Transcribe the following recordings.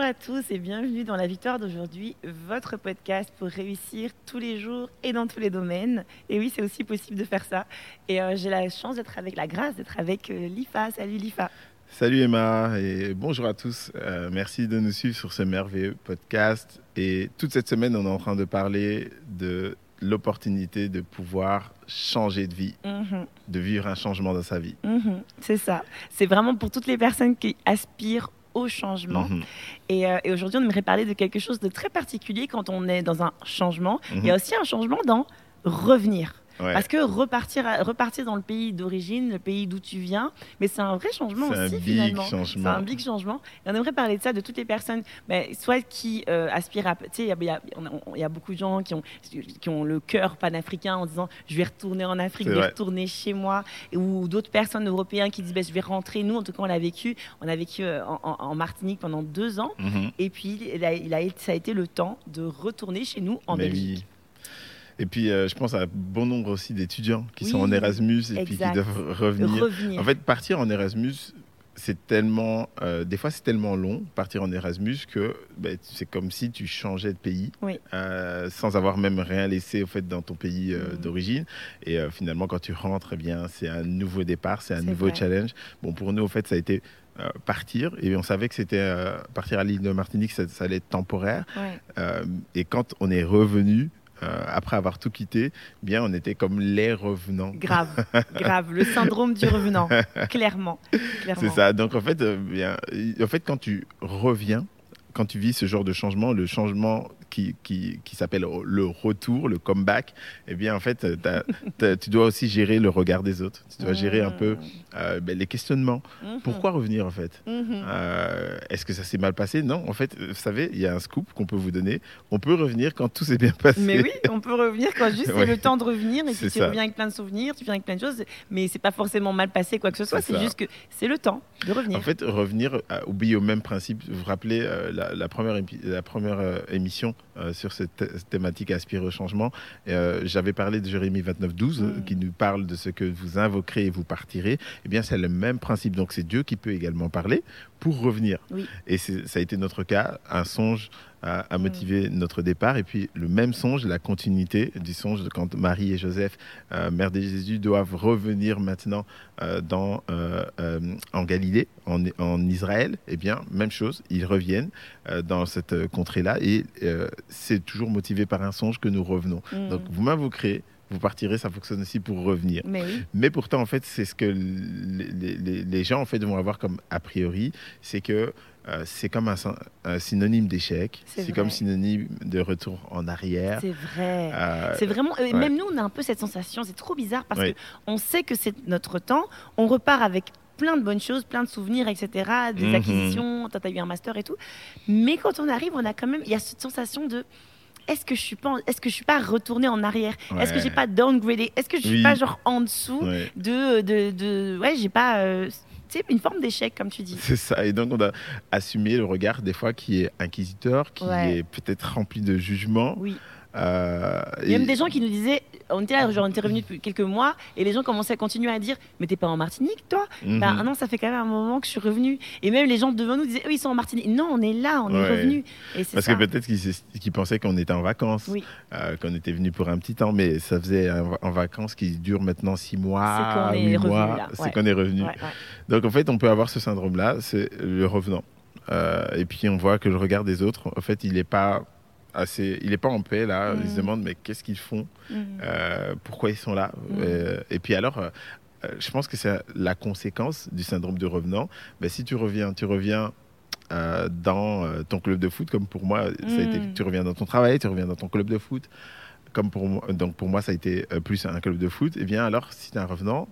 Bonjour à tous et bienvenue dans la victoire d'aujourd'hui, votre podcast pour réussir tous les jours et dans tous les domaines. Et oui, c'est aussi possible de faire ça. Et euh, j'ai la chance d'être avec la grâce, d'être avec euh, Lifa. Salut Lifa. Salut Emma et bonjour à tous. Euh, merci de nous suivre sur ce merveilleux podcast. Et toute cette semaine, on est en train de parler de l'opportunité de pouvoir changer de vie, Mhm, de vivre un changement dans sa vie. mhm, c'est ça. C'est vraiment pour toutes les personnes qui aspirent au changement. Mhm. Et, euh, et aujourd'hui, on aimerait parler de quelque chose de très particulier quand on est dans un changement. Il y a aussi un changement dans revenir. Ouais. Parce que repartir, à- repartir dans le pays d'origine, le pays d'où tu viens, mais c'est un vrai changement C'est un aussi big finalement. changement. C'est un big changement. Et on aimerait parler de ça de toutes les personnes, mais soit qui euh, aspirent à. Tu sais, il y a- y, y beaucoup de gens qui ont, qui ont le cœur panafricain en disant je vais retourner en Afrique, je vais vrai. retourner chez moi. Ou d'autres personnes européennes qui disent ben, je vais rentrer. Nous, en tout cas, on l'a vécu. On a vécu euh, en, en- en Martinique pendant deux ans. Mhm. Et puis, il a, il a- ça a été le temps de retourner chez nous en Mais Belgique. oui. Et puis, euh, je pense à bon nombre aussi d'étudiants qui sont en Erasmus et puis qui doivent revenir. Revenir. En fait, partir en Erasmus, c'est tellement, euh, des fois c'est tellement long partir en Erasmus que ben, c'est comme si tu changeais de pays Oui. euh, sans avoir même rien laissé au fait dans ton pays euh, Mhm. d'origine. Et finalement, quand tu rentres, eh bien c'est un nouveau départ, c'est un nouveau vrai. challenge. Bon, pour nous, au fait, ça a été partir et on savait que c'était partir à l'île de Martinique, ça, ça allait être temporaire. Ouais. Et quand on est revenu. Euh, après avoir tout quitté, bien on était comme les revenants. Grave, grave. Le syndrome du revenant, clairement. clairement. C'est ça. Donc en fait, euh, bien, en fait, quand tu reviens, quand tu vis ce genre de changement, le changement qui, qui, qui s'appelle le retour, le comeback, eh bien en fait, tu dois aussi gérer le regard des autres. Tu dois gérer un peu euh, ben, les questionnements. Mhm. Pourquoi revenir en fait? Mhm. Euh, Est-ce que ça s'est mal passé? Non, en fait, vous savez, il y a un scoop qu'on peut vous donner. On peut revenir quand tout s'est bien passé. Mais oui, on peut revenir quand juste Ouais. c'est le temps de revenir et puis tu ça. reviens avec plein de souvenirs, tu viens avec plein de choses, mais c'est pas forcément mal passé quoi que ce soit, C'est juste que c'est le temps de revenir. En fait, revenir, euh, oublier au même principe. Vous vous rappelez la, la première, la première émission euh, sur cette thé- thématique aspirer au changement. euh, J'avais parlé de Jérémie 29, 12, euh, Mm. qui nous parle de ce que vous invoquerez et vous partirez. Eh bien, c'est le même principe. Donc, c'est Dieu qui peut également parler pour revenir. Oui. Et ça a été notre cas, un songe à, à motiver notre départ. Et puis, le même songe, la continuité du songe de quand Marie et Joseph, euh, mère de Jésus, doivent revenir maintenant euh, dans, euh, en Galilée, en, en Israël, eh bien, même chose, ils reviennent dans cette contrée-là et c'est toujours motivé par un songe que nous revenons. Mhm. Donc, vous m'invoquerez, vous partirez, ça fonctionne aussi pour revenir. Mais oui, Mais pourtant, en fait, c'est ce que les- les gens en fait, vont avoir comme a priori, c'est que euh, c'est comme un, syn- un synonyme d'échec, C'est vrai. comme synonyme de retour en arrière. c'est vrai. Euh, C'est vraiment, ouais. même nous, on a un peu cette sensation. C'est trop bizarre parce Oui. que on sait que c'est notre temps. On repart avec plein de bonnes choses, plein de souvenirs, etc. Des Mhm. acquisitions. Toi, t'as eu un master et tout. Mais quand on arrive, on a quand même, il y a cette sensation de est-ce que je suis pas, est-ce que je suis pas retourné en arrière? Est-ce que j'ai pas downgradé? Est-ce que je suis Oui. pas genre en dessous ouais. de, de, de, ouais, j'ai pas, euh, tu sais, une forme d'échec comme tu dis. C'est ça. Et donc, on a assumé le regard, des fois, qui est inquisiteur, qui Ouais. est peut-être rempli de jugement. Oui. Euh, Il y a même et- des gens qui nous disaient, on était là, genre, on était revenus depuis quelques mois, et les gens commençaient à continuer à dire, mais t'es pas en Martinique, toi? Mhm. Ben non, ça fait quand même un moment que je suis revenue. Et même les gens devant nous disaient, eux, ils sont en Martinique. Non, on est là, on est Ouais. c'est Parce ça. que peut-être qu'ils pensaient qu'on était en vacances, Oui. euh, qu'on était venu pour un petit temps, mais ça faisait en vacances qui dure maintenant six mois, huit revenu, mois, c'est Ouais. qu'on est revenu. Ouais. Donc en fait, on peut avoir ce syndrome-là, c'est le revenant. Euh, et puis on voit que le regard des autres, en fait, il n'est pas assez, il est pas en paix là. Ils se Mhm. demandent mais qu'est-ce qu'ils font, Mhm. Euh, pourquoi ils sont là? Mhm. Euh, et puis alors. euh, je pense que c'est la conséquence du syndrome de revenant. Ben, si tu reviens, tu reviens dans ton club de foot, comme pour moi, ça a été, Mm. tu reviens dans ton travail, tu reviens dans ton club de foot. Comme pour moi, donc pour moi, ça a été plus un club de foot. Et bien alors, si tu es un revenant,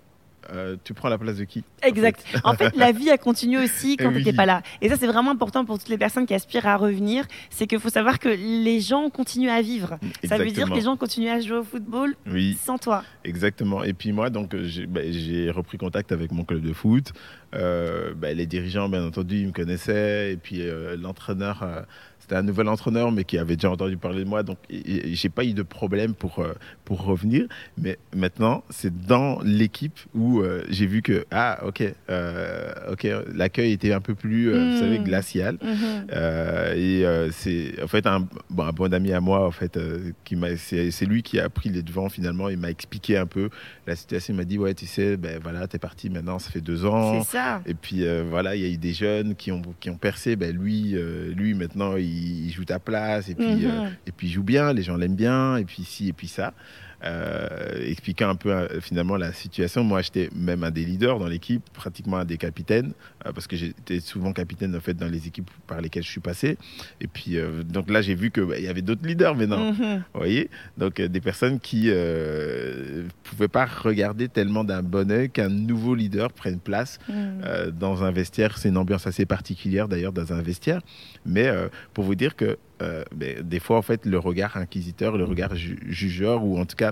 euh, tu prends la place de qui Exact. En fait, la vie a continué aussi quand tu n'étais oui. pas là. Et ça, c'est vraiment important pour toutes les personnes qui aspirent à revenir. C'est qu'il faut savoir que les gens continuent à vivre. Ça veut dire que les gens continuent à jouer au football Oui, sans toi. exactement. Et puis moi, donc, j'ai bah, j'ai repris contact avec mon club de foot. Euh, bah, les dirigeants, bien entendu, ils me connaissaient. Et puis euh, l'entraîneur, euh, c'était un nouvel entraîneur, mais qui avait déjà entendu parler de moi. Donc, j'ai pas eu de problème pour, euh, pour revenir. Mais maintenant, c'est dans l'équipe où euh, j'ai vu que, ah, ok, euh, ok, l'accueil était un peu plus, euh, vous savez, glacial. Mhm. Euh, et euh, c'est en fait un, bon, un bon ami à moi en fait euh, qui m'a c'est c'est lui qui a pris les devants finalement il m'a expliqué un peu la situation il m'a dit ouais tu sais ben voilà t'es parti maintenant ça fait deux ans C'est ça. Et puis euh, voilà il y a eu des jeunes qui ont qui ont percé. Ben lui euh, lui maintenant il, il joue ta place. Et puis Mhm. euh, et puis il joue bien. Les gens l'aiment bien. Et puis ci et puis ça expliquant un peu euh, finalement la situation. Moi, j'étais même un des leaders dans l'équipe, pratiquement un des capitaines, euh, parce que j'étais souvent capitaine en fait dans les équipes par lesquelles je suis passé. Et puis euh, donc là, j'ai vu que bah, y avait d'autres leaders maintenant. Mhm. Vous voyez Donc euh, des personnes qui euh, pouvaient pas regarder tellement d'un bon œil qu'un nouveau leader prenne place Mhm. euh, dans un vestiaire. C'est une ambiance assez particulière d'ailleurs dans un vestiaire. Mais euh, pour vous dire que euh, ben, des fois, en fait, le regard inquisiteur, le regard ju- jugeur ou en tout cas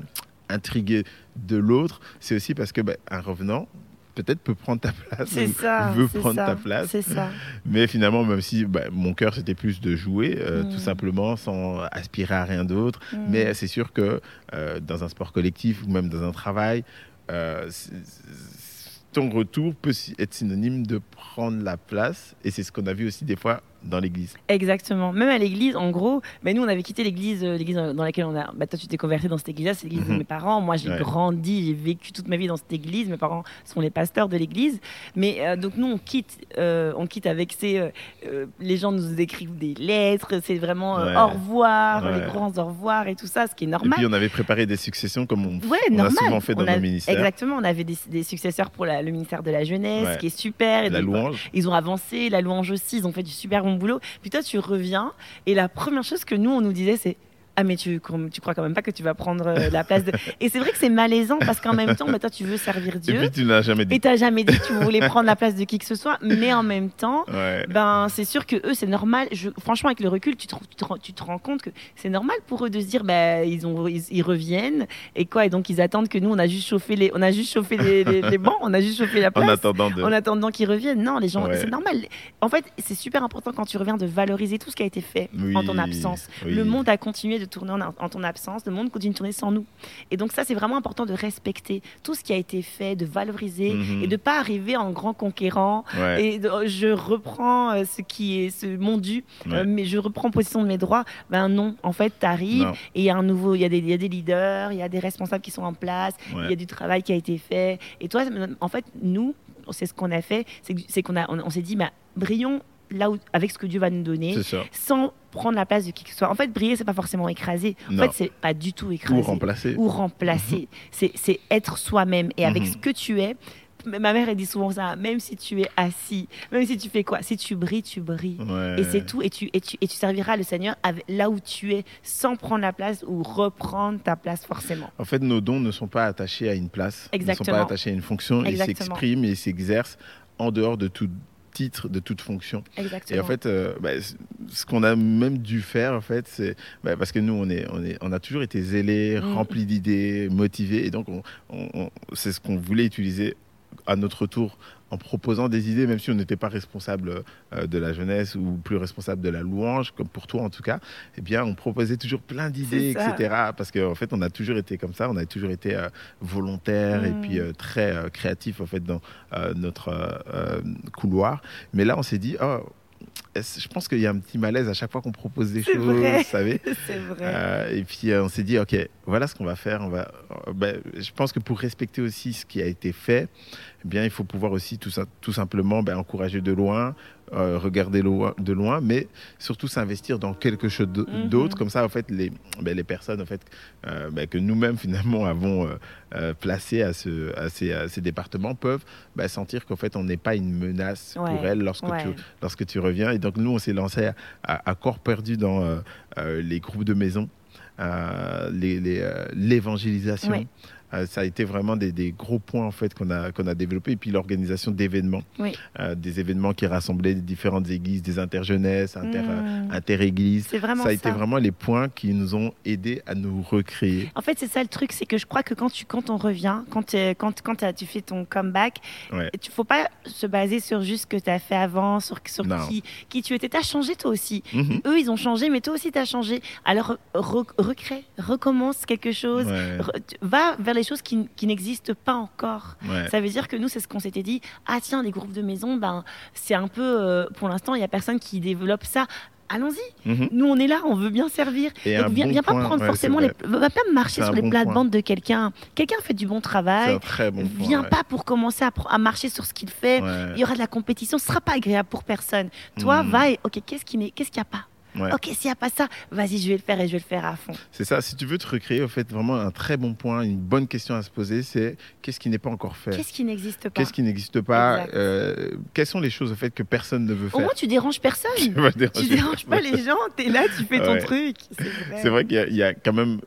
intrigué de l'autre, c'est aussi parce que ben, un revenant peut-être peut prendre ta place ça. veut prendre ça, ta place. Ça. Mais finalement, même si ben, mon cœur c'était plus de jouer, euh, Mm. tout simplement, sans aspirer à rien d'autre. Mhm. Mais c'est sûr que euh, dans un sport collectif ou même dans un travail, euh, ton retour peut être synonyme de prendre la place. Et c'est ce qu'on a vu aussi des fois dans l'église. Exactement. Même à l'église, en gros, ben nous, on avait quitté l'église, euh, l'église dans laquelle on a. Bah, toi, tu t'es converti dans cette église-là, c'est l'église de Mhm. mes parents. Moi, j'ai Ouais. grandi, j'ai vécu toute ma vie dans cette église. Mes parents sont les pasteurs de l'église. Mais euh, donc, nous, on quitte, euh, on quitte avec ces. euh, euh, les gens nous écrivent des lettres, c'est vraiment Ouais. au revoir, Ouais. les grands au revoir et tout ça, ce qui est Et normal. puis on avait préparé des successions comme on, on a souvent fait dans nos ministères. Exactement, on avait des, des successeurs pour la- le ministère de la jeunesse, Ouais. qui est super. Et La donc, louange. ils ont avancé, la louange aussi, ils ont fait du super boulot. Puis toi, tu reviens et la première chose que nous, on nous disait, c'est ah mais tu, tu crois quand même pas que tu vas prendre euh, la place de... Et c'est vrai que c'est malaisant parce qu'en même temps, bah, toi, tu veux servir Et Dieu puis tu n'as jamais dit. et t'as jamais dit que tu voulais prendre la place de qui que ce soit, mais en même temps, Ouais. ben c'est sûr que eux c'est normal. Je, franchement avec le recul, tu te, tu te rends- tu te rends compte que c'est normal pour eux de se dire ben ils ont ils, ils reviennent et quoi et donc ils attendent que nous on a juste chauffé les on a juste chauffé les, les- les bancs, on a juste chauffé la place En attendant de. en attendant qu'ils reviennent. Non, les gens, Ouais. c'est normal. En fait, c'est super important quand tu reviens de valoriser tout ce qui a été fait Oui, en ton absence. oui. Le monde a continué de tourner en, en ton absence, le monde continue de tourner sans nous. Et donc ça, c'est vraiment important de respecter tout ce qui a été fait, de valoriser Mhm. et de pas arriver en grand conquérant. Ouais. Et de- je reprends euh, ce qui est ce, mon dû, Ouais. euh, mais je reprends possession de mes droits. Ben non, en fait, tu arrives et il y a un nouveau, il y, a des- il y a des leaders, il y a des responsables qui sont en place, il Ouais. y a du travail qui a été fait. Et toi, en fait, nous, c'est ce qu'on a fait, c'est qu'on on, on s'est dit, bah, brillons là où, avec ce que Dieu va nous donner, sans prendre la place de qui que ce soit. En fait, briller, c'est pas forcément écraser. En Non. fait, c'est pas du tout écraser Ou remplacer. ou remplacer. C'est c'est être soi-même et avec Mhm. ce que tu es. Ma mère elle dit souvent ça. Même si tu es assis, même si tu fais quoi, si tu brilles, tu brilles. Ouais. Et c'est tout. Et tu, et, tu, et tu serviras le Seigneur avec- là où tu es, sans prendre la place ou reprendre ta place forcément. En fait, nos dons ne sont pas attachés à une place, ne sont Exactement. pas attachés à une fonction. Ils Exactement. s'expriment et ils s'exercent en dehors de tout titre, de toute fonction. Exactement. Et en fait, euh, bah, ce qu'on a même dû faire, en fait, c'est bah, parce que nous, on est, on est, on a toujours été zélés, Mm. remplis d'idées, motivés, et donc on, on- on- c'est ce qu'on voulait utiliser à notre tour en proposant des idées, même si on n'était pas responsable euh, de la jeunesse ou plus responsable de la louange, comme pour toi en tout cas, eh bien, on proposait toujours plein d'idées, etc. Parce qu'en fait, on a toujours été comme ça, on a toujours été euh, volontaire et Mm. puis euh, très euh, créatif en fait dans notre couloir. Mais là, on s'est dit, oh, je pense qu'il y a un petit malaise à chaque fois qu'on propose des choses, vrai. vous savez. c'est vrai. Euh, et puis euh, on s'est dit, ok, voilà ce qu'on va faire. On va, euh, ben, je pense que pour respecter aussi ce qui a été fait, eh bien, il faut pouvoir aussi tout, tout simplement ben, encourager de loin, regarder loin- de loin, mais surtout s'investir dans quelque chose Mhm. d'autre. Comme ça, en fait, les, ben, les personnes en fait, ben, que nous-mêmes finalement avons placées à, ce, à, ces, à ces départements peuvent ben, sentir qu'en fait, on n'est pas une menace pour elles lorsque, ouais. tu, lorsque tu reviens. Et donc, nous, on s'est lancé à, corps perdu dans euh, euh, les groupes de maison. euh, l'évangélisation. Ça a été vraiment des, des gros points en fait qu'on a qu'on a développé et puis l'organisation d'événements, Oui. Euh, des événements qui rassemblaient différentes églises, des interjeunesses, inter, Mmh. interéglises. C'est vraiment Ça a ça. été vraiment les points qui nous ont aidés à nous recréer. En fait, c'est ça le truc, c'est que je crois que quand, tu, quand on revient, quand, quand, quand tu fais ton comeback, Ouais. il ne faut pas se baser sur juste ce que tu as fait avant, sur, qui, qui tu étais. Tu as changé toi aussi. Mhm. Eux, ils ont changé, mais toi aussi, tu as changé. Alors, re- recrée, recommence quelque chose. Ouais, Re- tu- va vers les choses qui, qui n'existent pas encore. ouais. Ça veut dire que nous, c'est ce qu'on s'était dit. Ah tiens, les groupes de maison, ben, c'est un peu, euh, pour l'instant, il n'y a personne qui développe ça. Allons-y. Mhm. Nous, on est là, on veut bien servir. Et viens, bon viens pas prendre ouais, forcément les. Va pas marcher sur les bon plates-bandes de quelqu'un. Quelqu'un fait du bon travail. un très bon point. Viens ouais. pas pour commencer à, marcher sur ce qu'il fait. Ouais. Il y aura de la compétition. Ce sera pas agréable pour personne. Toi, Mhm. va et ok, qu'est-ce qui n'est, qu'est-ce qu'il n'y a pas? Ouais. Ok, s'il n'y a pas ça, vas-y, je vais le faire et je vais le faire à fond. C'est ça, si tu veux te recréer, au fait, vraiment un très bon point, une bonne question à se poser, c'est qu'est-ce qui n'est pas encore fait? Qu'est-ce qui n'existe pas? Qu'est-ce qui n'existe pas euh, Quelles sont les choses, au fait, que personne ne veut Au faire? moins, tu déranges personne. Tu vas tu déranger déranges pas les gens. T'es là, tu fais ton Ouais. truc. C'est vrai. Qu'il y y, a quand même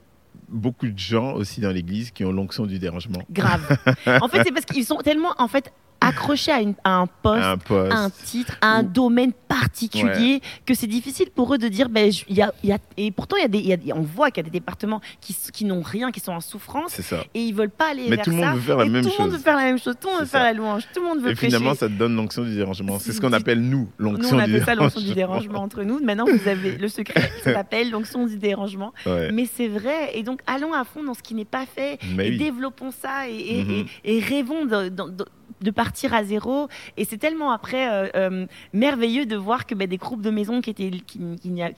beaucoup de gens aussi dans l'église qui ont l'onction du dérangement. Grave. en fait, c'est parce qu'ils sont tellement en fait accrochés à, une- à un poste. un poste. un titre, à un Ou- domaine particulier, que c'est difficile pour eux de dire, ben, y a, y a- et pourtant y a des, y a on voit qu'il y a des départements qui, qui n'ont rien, qui sont en souffrance, ça. et ils veulent pas aller Mais vers tout le monde veut faire la même tout le monde chose. veut faire la même chose, tout le monde veut faire la louange, tout le monde veut Et prêcher. finalement, ça te donne l'onction du dérangement. C'est ce qu'on appelle, nous, l'onction on du appelle ça l'onction dérangement. du dérangement entre nous. Maintenant, vous avez le secret, ça s'appelle l'onction du dérangement. Ouais. Mais c'est vrai. Et donc, allons à fond dans ce qui n'est pas fait Mais et oui. développons ça et, et- Mhm. et- et rêvons de, de- de- de partir à zéro. Et c'est tellement après euh, euh, merveilleux de voir que ben, des groupes de maisons qui, étaient,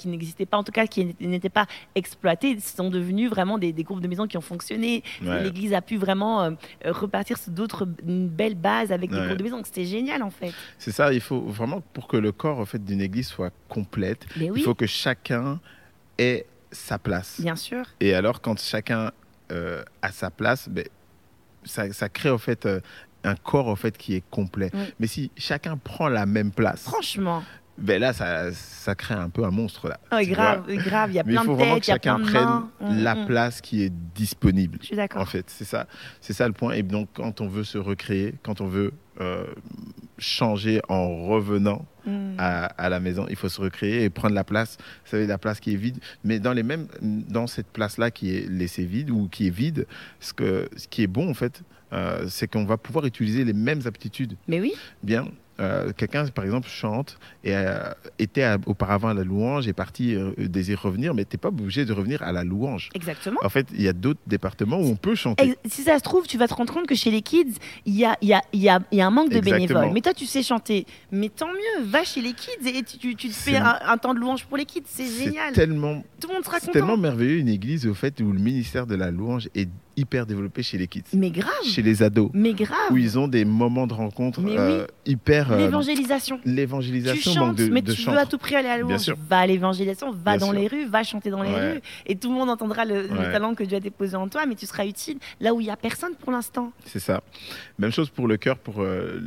n'existaient pas, en tout cas qui n'étaient- pas exploités, sont devenus vraiment des, des groupes de maisons qui ont fonctionné. Ouais. L'Église a pu vraiment euh, repartir sur d'autres une belle base avec des Ouais. groupes de maisons. Donc, C'était génial en fait. C'est ça, il faut vraiment, pour que le corps en fait, d'une église soit complète, oui, il faut que chacun ait sa place. bien sûr. Et alors, quand chacun euh, a sa place, ben, ça, ça crée en fait euh, un corps en fait qui est complet. Oui. Mais si chacun prend la même place, Franchement, ben là, ça, ça crée un peu un monstre là. Tu grave, grave. Il y a Mais il plein faut de vraiment têtes, que il y a chacun plein de prenne. Mm, la mm. place qui est disponible. Je suis d'accord. En fait, c'est ça, c'est ça le point. Et donc, quand on veut se recréer, quand on veut euh, changer en revenant Mm. à, à la maison, il faut se recréer et prendre la place. Vous savez, la place qui est vide, mais dans les mêmes, dans cette place-là qui est laissée vide ou qui est vide, ce que, ce qui est bon en fait, euh, c'est qu'on va pouvoir utiliser les mêmes aptitudes. Mais oui, Bien, euh, quelqu'un par exemple chante et euh, était à- auparavant à la louange, est parti euh, désire revenir, mais t'es pas obligé de revenir à la louange. exactement. En fait, il y a d'autres départements où on peut chanter. Et si ça se trouve, tu vas te rendre compte que chez les kids, il y a, y, a, y, a, y a un manque de Exactement. bénévoles. Mais toi, tu sais chanter. Mais tant mieux, va chez les kids et tu, tu, tu te fais C'est- un, un temps de louange pour les kids. C'est génial. tellement, Tout le monde sera c'est content. tellement merveilleux une église au fait où le ministère de la louange est hyper développé chez les kids, Mais grave. chez les ados, Mais grave. où ils ont des moments de rencontre euh, hyper. euh, L'évangélisation. Tu L'évangélisation manque chantes, de, mais de tu veux à tout prix aller à louange. Va à l'évangélisation, va Bien dans sûr. les rues, va chanter dans les Ouais. rues. Et tout le monde entendra le, talent que Dieu a déposé en toi, mais tu seras utile là où il n'y a personne pour l'instant. C'est ça. Même chose pour le cœur, pour euh,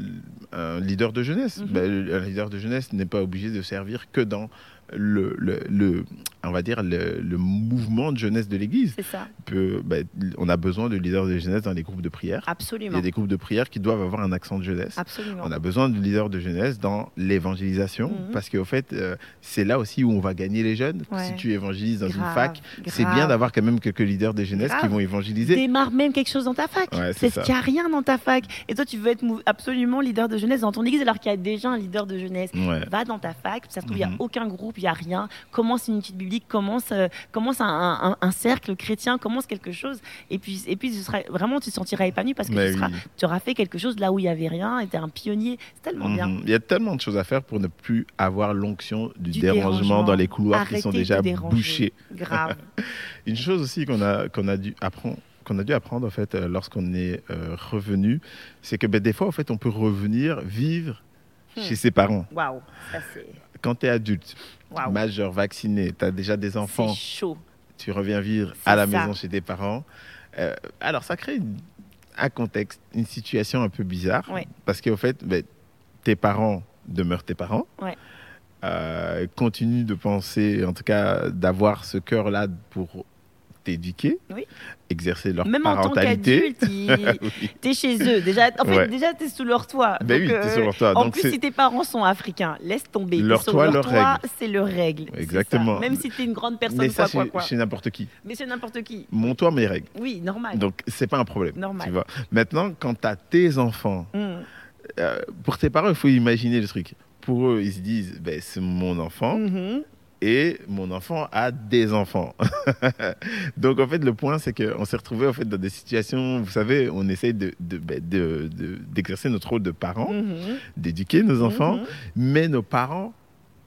un leader de jeunesse. Mhm. Ben, un leader de jeunesse n'est pas obligé de servir que dans le, le, le- on va dire le, le mouvement de jeunesse de l'Église. C'est ça. Peut- ben, on a besoin de leaders de jeunesse dans les groupes de prière. Il y a des groupes de prière qui doivent avoir un accent de jeunesse. Absolument. On a besoin de leaders de jeunesse dans l'évangélisation Mhm. parce qu'au fait, euh, c'est là aussi où on va gagner les jeunes. Ouais. Si tu évangélises dans une fac, c'est bien d'avoir quand même quelques leaders de jeunesse qui vont évangéliser. Démarre même quelque chose dans ta fac. Ouais, c'est ça. qu'il n'y a rien dans ta fac. Et toi, tu veux être absolument leader de jeunesse dans ton église alors qu'il y a déjà un leader de jeunesse. Ouais. Va dans ta fac, ça se trouve, il n'y Mhm. a aucun groupe, il n'y a rien. Commence une étude biblique, commence, euh, commence un, un- un cercle chrétien, commence quelque chose? Et puis, et puis ce sera, vraiment, tu te sentiras épanoui parce que tu, seras- oui. tu auras fait quelque chose là où il n'y avait rien et tu es un pionnier. C'est tellement bien. Mhm. Il y a tellement de choses à faire pour ne plus avoir l'onction du, Du dérangement, dérangement. dans les couloirs qui sont déjà bouchés. Grave. Une chose aussi qu'on a, qu'on a dû apprendre qu'on a dû apprendre en fait euh, lorsqu'on est euh, revenu, c'est que ben, des fois en fait on peut revenir vivre Hmm. chez ses parents. Waouh, ça c'est. Quand tu es adulte, majeur, vacciné, tu as déjà des enfants, chaud. tu reviens vivre à la ça. maison chez tes parents. Euh, alors ça crée une- un contexte, une situation un peu bizarre Ouais. parce qu'au fait ben, tes parents demeurent tes parents. Ouais. Euh, continue de penser, en tout cas, d'avoir ce cœur-là pour t'éduquer, Oui. exercer leur Même en tant parentalité. qu'adulte, Oui. t'es chez eux. Déjà, en fait, Ouais. déjà, t'es sous leur toit. Ben Donc, oui, t'es euh, sur leur toit. En Donc plus, si tes parents sont africains, laisse tomber. Leur sur toit, leur toit, c'est leur règle. Exactement. Même si t'es une grande personne, mais ça, quoi, quoi, chez n'importe qui. Mais c'est n'importe qui. Mon toit, mes règles. Oui, normal. Donc, c'est pas un problème. Normal. Tu vois. Maintenant, quand tu as tes enfants, Mm. euh, pour tes parents, il faut imaginer le truc. Pour eux, ils se disent, ben, c'est mon enfant Mhm. Et mon enfant a des enfants. Donc, en fait, le point, c'est qu'on s'est retrouvé en fait, dans des situations, vous savez, on essaye de, de- ben, de- de- d'exercer notre rôle de parents, Mhm. d'éduquer nos enfants, Mhm. mais nos parents,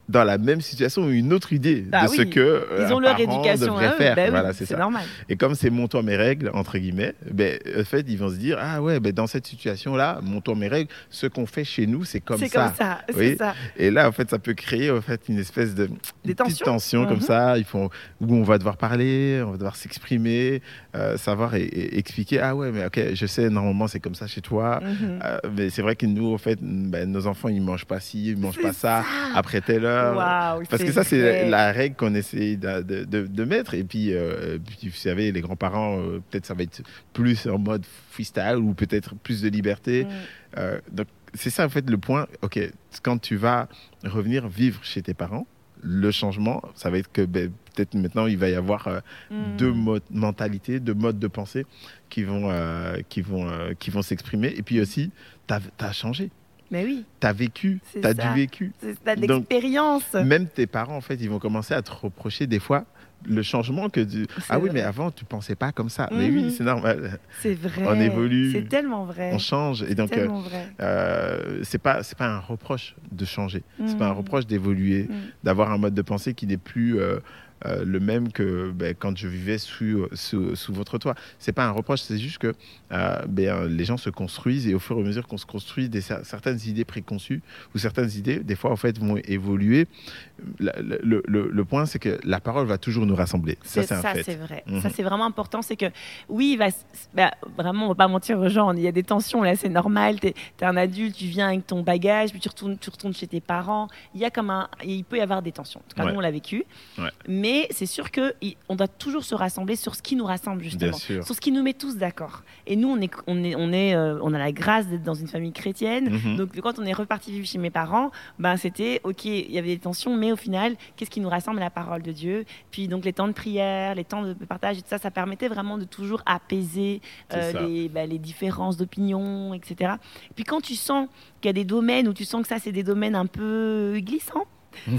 dans la même situation, ont une autre idée Ah de ce que euh, Ils ont leur éducation à eux. faire. Ben oui, voilà, c'est c'est normal. Et comme c'est mon toit, mes règles, entre guillemets, ben, en fait, ils vont se dire Ah ouais, ben, dans cette situation-là, mon toit, mes règles, ce qu'on fait chez nous, c'est comme C'est ça. comme ça. C'est Oui. ça. Et là, en fait, ça peut créer en fait, une espèce de Des tensions. tension comme Mhm. ça. Ils font, où on va devoir parler, on va devoir s'exprimer, euh, savoir et, et expliquer Ah ouais, mais ok, je sais, normalement, c'est comme ça chez toi. Mhm. Euh, mais c'est vrai que nous, en fait, ben, nos enfants, ils mangent pas ci, ils mangent C'est pas ça, ça. après telle heure. Parce que ça, c'est la règle qu'on essaie de, de- de- de mettre. Et puis, euh, puis, vous savez, les grands-parents, euh, peut-être ça va être plus en mode freestyle ou peut-être plus de liberté. Mm. Euh, donc, c'est ça, en fait, le point. OK, quand tu vas revenir vivre chez tes parents, le changement, ça va être que ben, peut-être maintenant, il va y avoir euh, Mm. deux mo- mentalités, deux modes de pensée qui vont, euh, qui vont, euh, qui vont s'exprimer. Et puis aussi, tu as, changé. Mais oui, Tu as vécu. Tu as ça. du vécu. c'est- t'as de l'expérience. Même tes parents, en fait, ils vont commencer à te reprocher des fois le changement que tu... Ah oui, vrai. mais avant, tu pensais pas comme ça. Mais oui, Mhm. c'est normal. C'est vrai. on évolue, C'est tellement vrai. On change. Et donc, euh, tellement vrai. euh, c'est pas, c'est pas un reproche de changer. C'est pas un Mhm. reproche d'évoluer, Mm. d'avoir un mode de pensée qui n'est plus euh, euh, le même que ben, quand je vivais sous, sous, sous votre toit. C'est pas un reproche, c'est juste que euh, ben, les gens se construisent et au fur et à mesure qu'on se construit, des, cer- certaines idées préconçues ou certaines idées, des fois, en fait, vont évoluer. Le, le- le- le point, c'est que la parole va toujours nous rassembler. Ça, C'est ça, c'est vrai. Mhm. Ça, c'est vraiment important. C'est que, oui, il va, bah, vraiment, on va pas mentir aux gens. Il y a des tensions, là, c'est normal. Tu es, un adulte, tu viens avec ton bagage, puis tu retournes, tu retournes chez tes parents. Il y a comme un. Il peut y avoir des tensions. En tout cas, Ouais. nous, on l'a vécu. Ouais. Mais c'est sûr qu'on doit toujours se rassembler sur ce qui nous rassemble, justement. Sur ce qui nous met tous d'accord. Et nous, on, est, on, est, on, est, euh, on a la grâce d'être dans une famille chrétienne. Mhm. Donc quand on est reparti vivre chez mes parents, ben c'était ok, il y avait des tensions, mais au final, qu'est-ce qui nous rassemble? La parole de Dieu. Puis donc les temps de prière, les temps de partage et tout ça, ça permettait vraiment de toujours apaiser euh, les, ben, les différences d'opinion, etc. Puis quand tu sens qu'il y a des domaines où tu sens que ça c'est des domaines un peu glissants.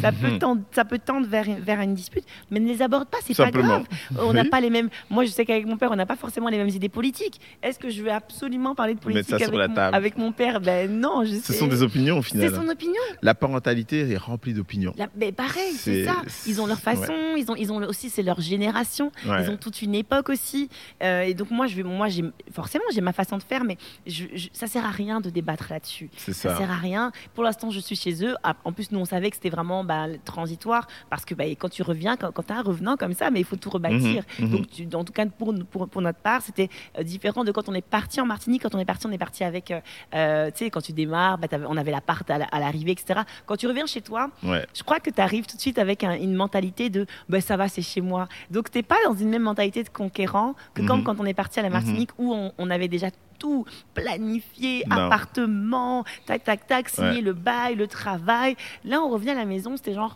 Ça peut, tendre, ça peut tendre vers, vers une dispute, mais ne les aborde pas, c'est pas grave. On n'a Oui. pas les mêmes. Moi, je sais qu'avec mon père, on n'a pas forcément les mêmes idées politiques. Est-ce que je vais absolument parler de politique avec, la mon, table. avec mon père? Ben non, je Ce sais. sont des opinions au C'est final. son opinion. La parentalité est remplie d'opinions. La- mais pareil, c'est C'est- ça. Ils ont leur façon, ils ont, ils ont aussi, c'est leur génération. Ouais. Ils ont toute une époque aussi. Euh, et donc moi, je vais, moi, j'ai forcément, j'ai ma façon de faire, mais je, je- ça sert à rien de débattre là-dessus. C'est Ça ça. sert à rien. Pour l'instant, je suis chez eux. Ah, En plus, nous, on savait que c'était vraiment bah, transitoire parce que bah, quand tu reviens, quand, quand tu as un revenant comme ça, mais il faut tout rebâtir. Mhm, mhm. Donc, tu- en tout cas, pour, pour, pour notre part, c'était euh, différent de quand on est parti en Martinique. Quand on est parti, on est parti avec, euh, euh, tu sais, quand tu démarres, bah, on avait l'appart à la- à l'arrivée, etc. Quand tu reviens chez toi, Ouais. je crois que tu arrives tout de suite avec un- une mentalité de bah, ça va, c'est chez moi. Donc, tu n'es pas dans une même mentalité de conquérant que comme Mhm. quand on est parti à la Martinique où on, on avait déjà tout planifié, Non. appartement, tac, tac, tac, signer Ouais. le bail, le travail. Là, on revient à la maison, c'était genre.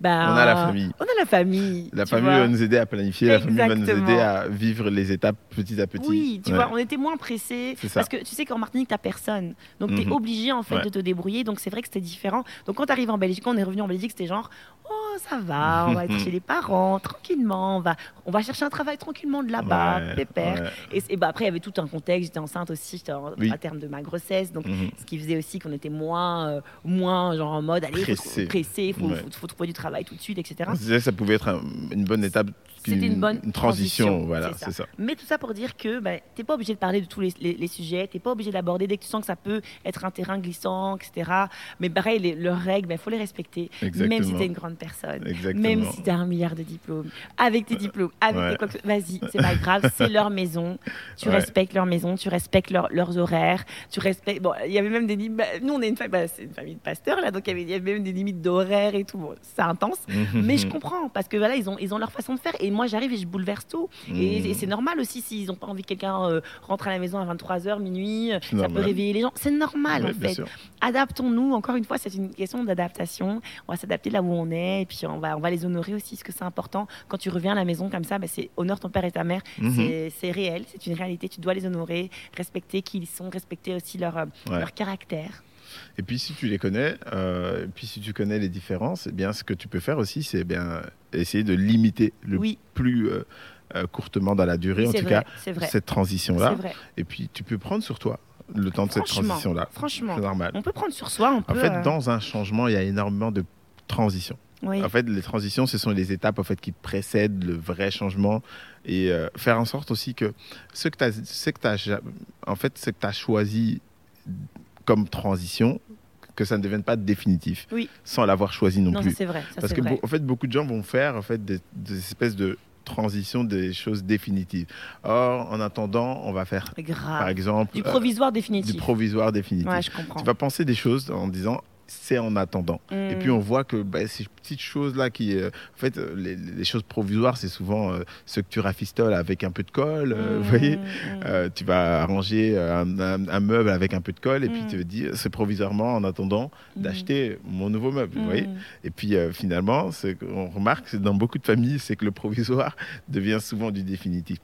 Bah, On a la famille. On a la famille. La famille vois. va nous aider à planifier, la famille va nous aider à vivre les étapes petit à petit. Oui, tu Ouais. vois, on était moins pressés. Parce que tu sais qu'en Martinique, tu personne. Donc, tu es Mhm. obligé, en fait, Ouais. de te débrouiller. Donc, c'est vrai que c'était différent. Donc, quand tu arrives en Belgique, quand on est revenu en Belgique, c'était genre, oh, ça va, on va être chez les parents, tranquillement. On va, on va chercher un travail tranquillement de là-bas, Ouais, pépère. ouais. Et, et bah, après, il y avait tout un contexte. J'étais enceinte aussi, j'étais en- Oui. à terme de ma grossesse. Donc, Mhm. ce qui faisait aussi qu'on était moins, euh, moins genre en mode, allez, Pressé. il faut, Ouais. faut, faut trouver du travail tout de suite, etc. Ça pouvait être un- une bonne étape, C'était une bonne transition. transition, Voilà, c'est c'est ça. Mais tout ça pour dire que bah, tu n'es pas obligé de parler de tous les, les- les sujets, tu n'es pas obligé d'aborder dès que tu sens que ça peut être un terrain glissant, etc. Mais pareil, les, leurs règles, il faut les respecter. Même si Exactement. tu es une grande personne. Personne. Exactement. Même si tu as un milliard de diplômes, avec tes diplômes, avec Ouais. tes vas-y, c'est pas grave, c'est leur maison. Tu Ouais. respectes leur maison, tu respectes leur- leurs horaires, tu respectes. Bon, il y avait même des limites. bah, nous, on est une famille, bah, c'est une famille de pasteurs là, donc il y avait, même des limites d'horaires et tout. Bon, c'est intense, mais je comprends parce que voilà, ils ont, ils ont leur façon de faire et moi j'arrive et je bouleverse tout. Et, Mhm. et c'est normal aussi s'ils n'ont pas envie que quelqu'un euh, rentre à la maison à 23h, minuit, ça normal. peut réveiller les gens. C'est normal Ouais, en fait adaptons-nous. Encore une fois, c'est une question d'adaptation. On va s'adapter là où on est et puis on va, on va les honorer aussi, parce que c'est important. Quand tu reviens à la maison comme ça, bah, c'est honore ton père et ta mère. Mhm. C'est- C'est réel, c'est une réalité. Tu dois les honorer, respecter qui ils sont, respecter aussi leur, euh, Ouais. leur caractère. Et puis si tu les connais, euh, et puis si tu connais les différences, eh bien ce que tu peux faire aussi, c'est bien essayer de limiter le Oui. plus euh, euh, courtement dans la durée, en tout vrai, cas, cette transition-là. Et puis tu peux prendre sur toi le temps de cette transition-là. Franchement, C'est normal. on peut prendre sur soi, on En peut. fait, euh, dans un changement, il y a énormément de transitions. Oui. En fait, les transitions, ce sont les étapes en fait, qui précèdent le vrai changement et euh, faire en sorte aussi que ce que tu as, en fait, ce que tu as choisi comme transition, que ça ne devienne pas définitif Oui. sans l'avoir choisi non, non, plus. c'est vrai. Ça, Parce que vrai. en fait, beaucoup de gens vont faire en fait, des, des espèces de transitions des choses définitives. Or, en attendant, on va faire, Grave. par exemple, Du euh, provisoire du définitif. provisoire définitif. ouais, je comprends. Tu vas penser des choses en disant c'est en attendant. Et Mm. puis on voit que bah, ces petites choses-là, qui, euh, en fait, euh, les, les choses provisoires, c'est souvent euh, ce que tu rafistoles avec un peu de colle. euh, Mm, vous voyez mm, mm. Tu vas arranger un, un- un meuble avec un peu de colle et puis Mm. tu te dis c'est provisoirement en attendant Mm. d'acheter mon nouveau meuble. Vous Mm. voyez et puis finalement, ce qu'on remarque dans beaucoup de familles, c'est que le provisoire devient souvent du définitif.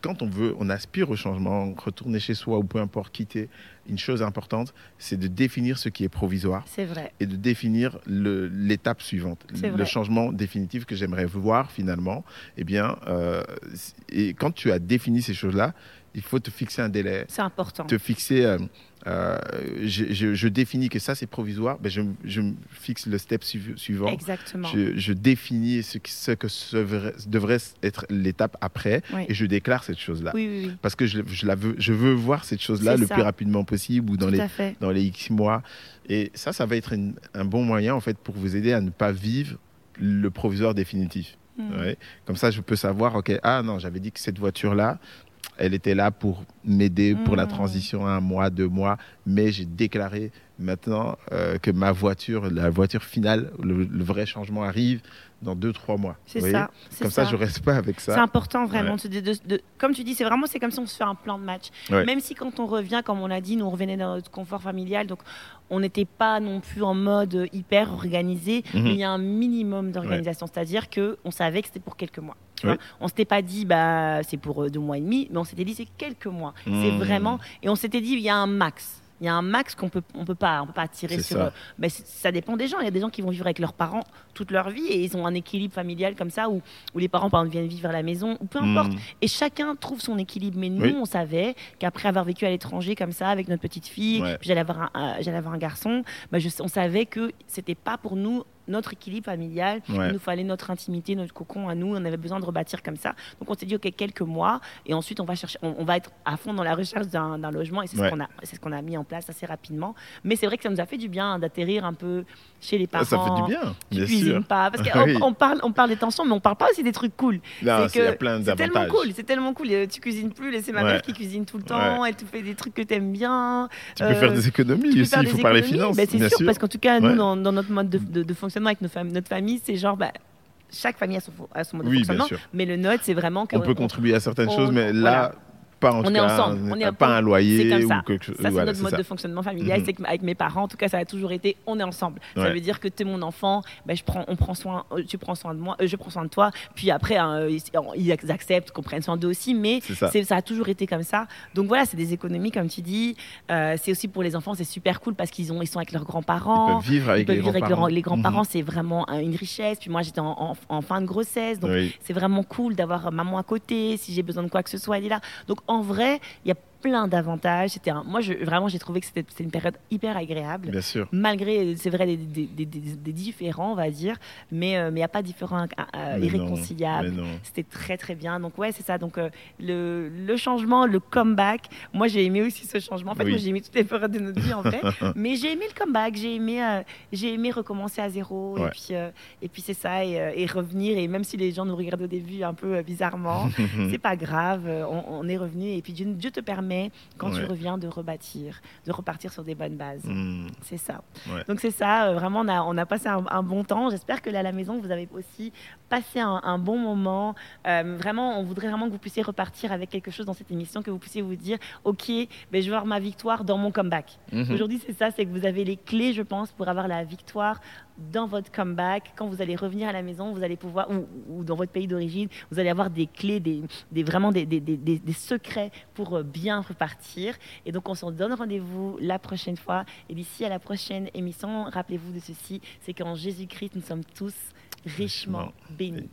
Quand on veut, on aspire au changement, retourner chez soi ou peu importe quitter, une chose importante, c'est de définir ce qui est provisoire C'est vrai. et de définir l'étape suivante, le changement définitif que j'aimerais voir finalement. Eh bien, euh, et quand tu as défini ces choses-là, il faut te fixer un délai, C'est important. te fixer. euh, euh, je, je- je définis que ça c'est provisoire, ben je, je fixe le step suiv- suivant. Exactement. Je, définis ce, que ce vrai- devrait être l'étape après Oui. et je déclare cette chose-là. Oui, oui. Parce que je, je la veux, je veux voir cette chose-là le ça. plus rapidement possible ou dans Tout les dans les X mois. Et ça, ça va être une- un bon moyen en fait pour vous aider à ne pas vivre le provisoire définitif. Mm. Ouais. Comme ça, je peux savoir, ok, ah non, j'avais dit que cette voiture-là, elle était là pour m'aider pour la Mm. transition à un mois, deux mois, mais j'ai déclaré maintenant euh, que ma voiture, la voiture finale, le, le vrai changement arrive dans deux, trois mois. C'est ça. c'est Comme ça, je reste pas avec C'est ça. important vraiment. Ouais. de- de- de- comme tu dis, c'est vraiment c'est comme si on se fait un plan de match. Ouais. Même si quand on revient, comme on l'a dit, nous on revenait dans notre confort familial, donc on n'était pas non plus en mode hyper organisé. Mhm. Mais il y a un minimum d'organisation, c'est-à-dire que on savait que c'était pour quelques mois. Tu vois on s'était pas dit bah c'est pour euh, deux mois et demi, mais on s'était dit c'est quelques mois. C'est Mhm. vraiment et on s'était dit il y a un max. Il y a un max qu'on peut on peut pas on peut pas tirer sur. ça. euh, c- ça dépend des gens. Il y a des gens qui vont vivre avec leurs parents toute leur vie et ils ont un équilibre familial comme ça où, où les parents par exemple viennent vivre à la maison ou peu importe. Mm. Et chacun trouve son équilibre. Mais nous, Oui. on savait qu'après avoir vécu à l'étranger comme ça avec notre petite fille, Ouais. puis j'allais avoir un, euh, j'allais avoir un garçon, bah, je- on savait que c'était pas pour nous notre équilibre familial. Ouais. Il nous fallait notre intimité, notre cocon à nous. On avait besoin de rebâtir comme ça. Donc on s'est dit ok quelques mois et ensuite on va chercher, on, on va être à fond dans la recherche d'un logement et c'est Ouais. ce qu'on a, ce qu'on a mis en place assez rapidement. Mais c'est vrai que ça nous a fait du bien d'atterrir un peu chez les parents. Ça fait du bien, Tu bien cuisines sûr. pas parce qu'on Oui. on parle, on parle des tensions, mais on parle pas aussi des trucs cool. C'est tellement cool, c'est tellement cool. Euh, Tu cuisines plus, c'est ma Ouais. mère qui cuisine tout le temps. Elle te fait des trucs que t'aimes bien. Tu peux Euh, faire des économies Tu aussi, il faut parler finances. Ben, c'est sûr, sûr. parce qu'en tout cas, nous, dans, dans notre mode de, de- de fonctionnement avec nos fam- notre famille, c'est genre, bah, chaque famille a son, a son mode Oui, de bien fonctionnement. sûr. Mais le nôtre, c'est vraiment que on peut contribuer à certaines on- choses, mais là, voilà. Pas en On tout est cas, ensemble, on est- pas un loyer c'est comme ça. ou quelque chose. Ça, c'est voilà, notre mode ça. de fonctionnement familial. Mhm. C'est qu'avec mes parents, en tout cas, ça a toujours été on est ensemble. Ça veut dire que tu es mon enfant, ben, je prends, on prend soin, euh, tu prends soin de moi, euh, je prends soin de toi. Puis après, hein, ils, ils acceptent qu'on prenne soin d'eux aussi, mais ça. a toujours été comme ça. Donc voilà, c'est des économies, comme tu dis. Euh, c'est aussi pour les enfants, c'est super cool parce qu'ils ils sont avec leurs Ils grands-parents. peuvent vivre avec Ils peuvent les vivre avec grands-parents. leurs- les grands-parents, Mhm. c'est vraiment euh, une richesse. Puis moi, j'étais en, en- en fin de grossesse, donc Oui. c'est vraiment cool d'avoir maman à côté. Si j'ai besoin de quoi que ce soit, elle est là. Donc en vrai, il y a plein d'avantages. C'était un- moi, je, vraiment, j'ai trouvé que c'était une période hyper agréable. Bien sûr. Malgré, c'est vrai, des, des- des- des- des différents, on va dire, mais euh, mais il n'y a pas différents euh, non, irréconciliables. C'était très très bien. Donc ouais, c'est ça. Donc euh, le, le changement, le comeback. Moi, j'ai aimé aussi ce changement. En fait, Oui. moi, j'ai aimé toutes les périodes de notre vie en fait. Mais j'ai aimé le comeback. J'ai aimé, euh, j'ai aimé recommencer à zéro. Et puis euh, et puis c'est ça et, euh, et revenir. Et même si les gens nous regardent au début un peu euh, bizarrement, c'est pas grave. euh, On, on est revenu. Et puis Dieu, Dieu te permet quand tu reviens de rebâtir, de repartir sur des bonnes bases. Hmm. C'est ça. Ouais. Donc c'est ça, euh, vraiment on a, on a passé un, un bon temps. J'espère que là à la maison vous avez aussi passé un, un bon moment. Euh, vraiment, on voudrait vraiment que vous puissiez repartir avec quelque chose dans cette émission, que vous puissiez vous dire, ok, ben, je vais avoir ma victoire dans mon comeback. Mhm. Aujourd'hui c'est ça, c'est que vous avez les clés, je pense, pour avoir la victoire dans votre comeback. Quand vous allez revenir à la maison, vous allez pouvoir, ou, ou dans votre pays d'origine, vous allez avoir des clés, des, des- vraiment des, des- secrets pour euh, bien repartir. Et donc on se donne rendez-vous la prochaine fois. Et d'ici à la prochaine émission, rappelez-vous de ceci, c'est qu'en Jésus-Christ, nous sommes tous Richement bénis.